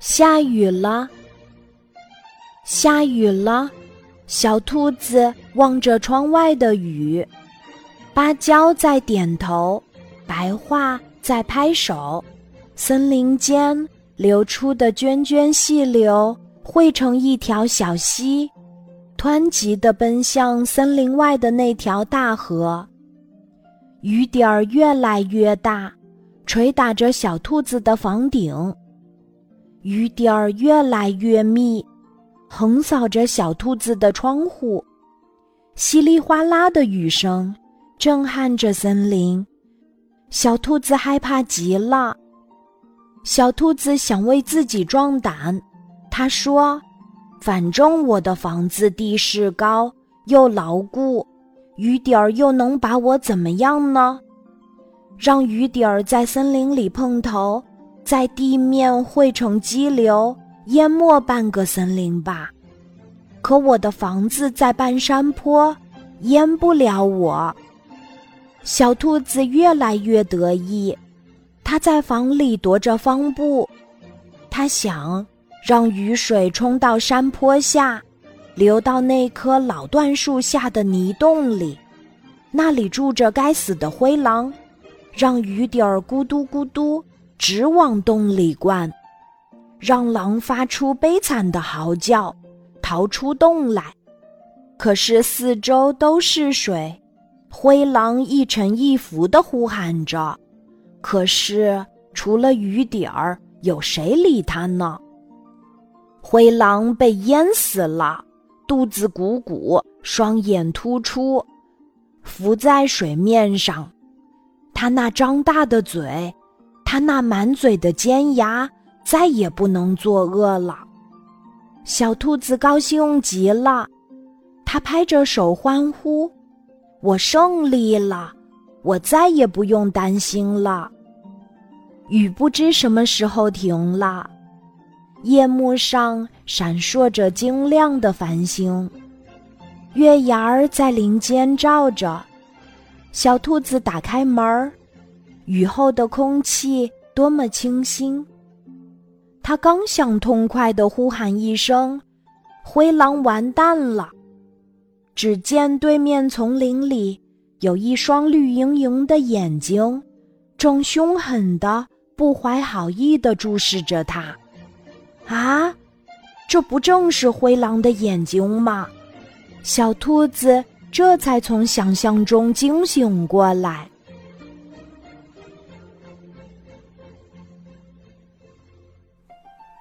下雨了，下雨了。小兔子望着窗外的雨，芭蕉在点头，白桦在拍手，森林间流出的涓涓细流汇成一条小溪，湍急地奔向森林外的那条大河。雨点儿越来越大，捶打着小兔子的房顶。雨点儿越来越密，横扫着小兔子的窗户，稀里哗啦的雨声震撼着森林。小兔子害怕极了。小兔子想为自己壮胆，他说：“反正我的房子地势高又牢固，雨点儿又能把我怎么样呢？让雨点儿在森林里碰头。”在地面汇成激流，淹没半个森林吧。可我的房子在半山坡，淹不了我。小兔子越来越得意，它在房里踱着方步。它想让雨水冲到山坡下，流到那棵老椴树下的泥洞里，那里住着该死的灰狼，让雨点儿咕嘟咕嘟。直往洞里灌，让狼发出悲惨的嚎叫，逃出洞来。可是四周都是水，灰狼一沉一浮的呼喊着。可是除了雨点儿，有谁理他呢？灰狼被淹死了，肚子鼓鼓，双眼突出，浮在水面上。他那张大的嘴。他那满嘴的尖牙再也不能作恶了，小兔子高兴极了，它拍着手欢呼：“我胜利了，我再也不用担心了。”雨不知什么时候停了，夜幕上闪烁着晶亮的繁星，月牙儿在林间照着，小兔子打开门儿。雨后的空气多么清新！他刚想痛快地呼喊一声：“灰狼完蛋了！”只见对面丛林里有一双绿莹莹的眼睛，正凶狠的、不怀好意地注视着他。啊，这不正是灰狼的眼睛吗？小兔子这才从想象中惊醒过来。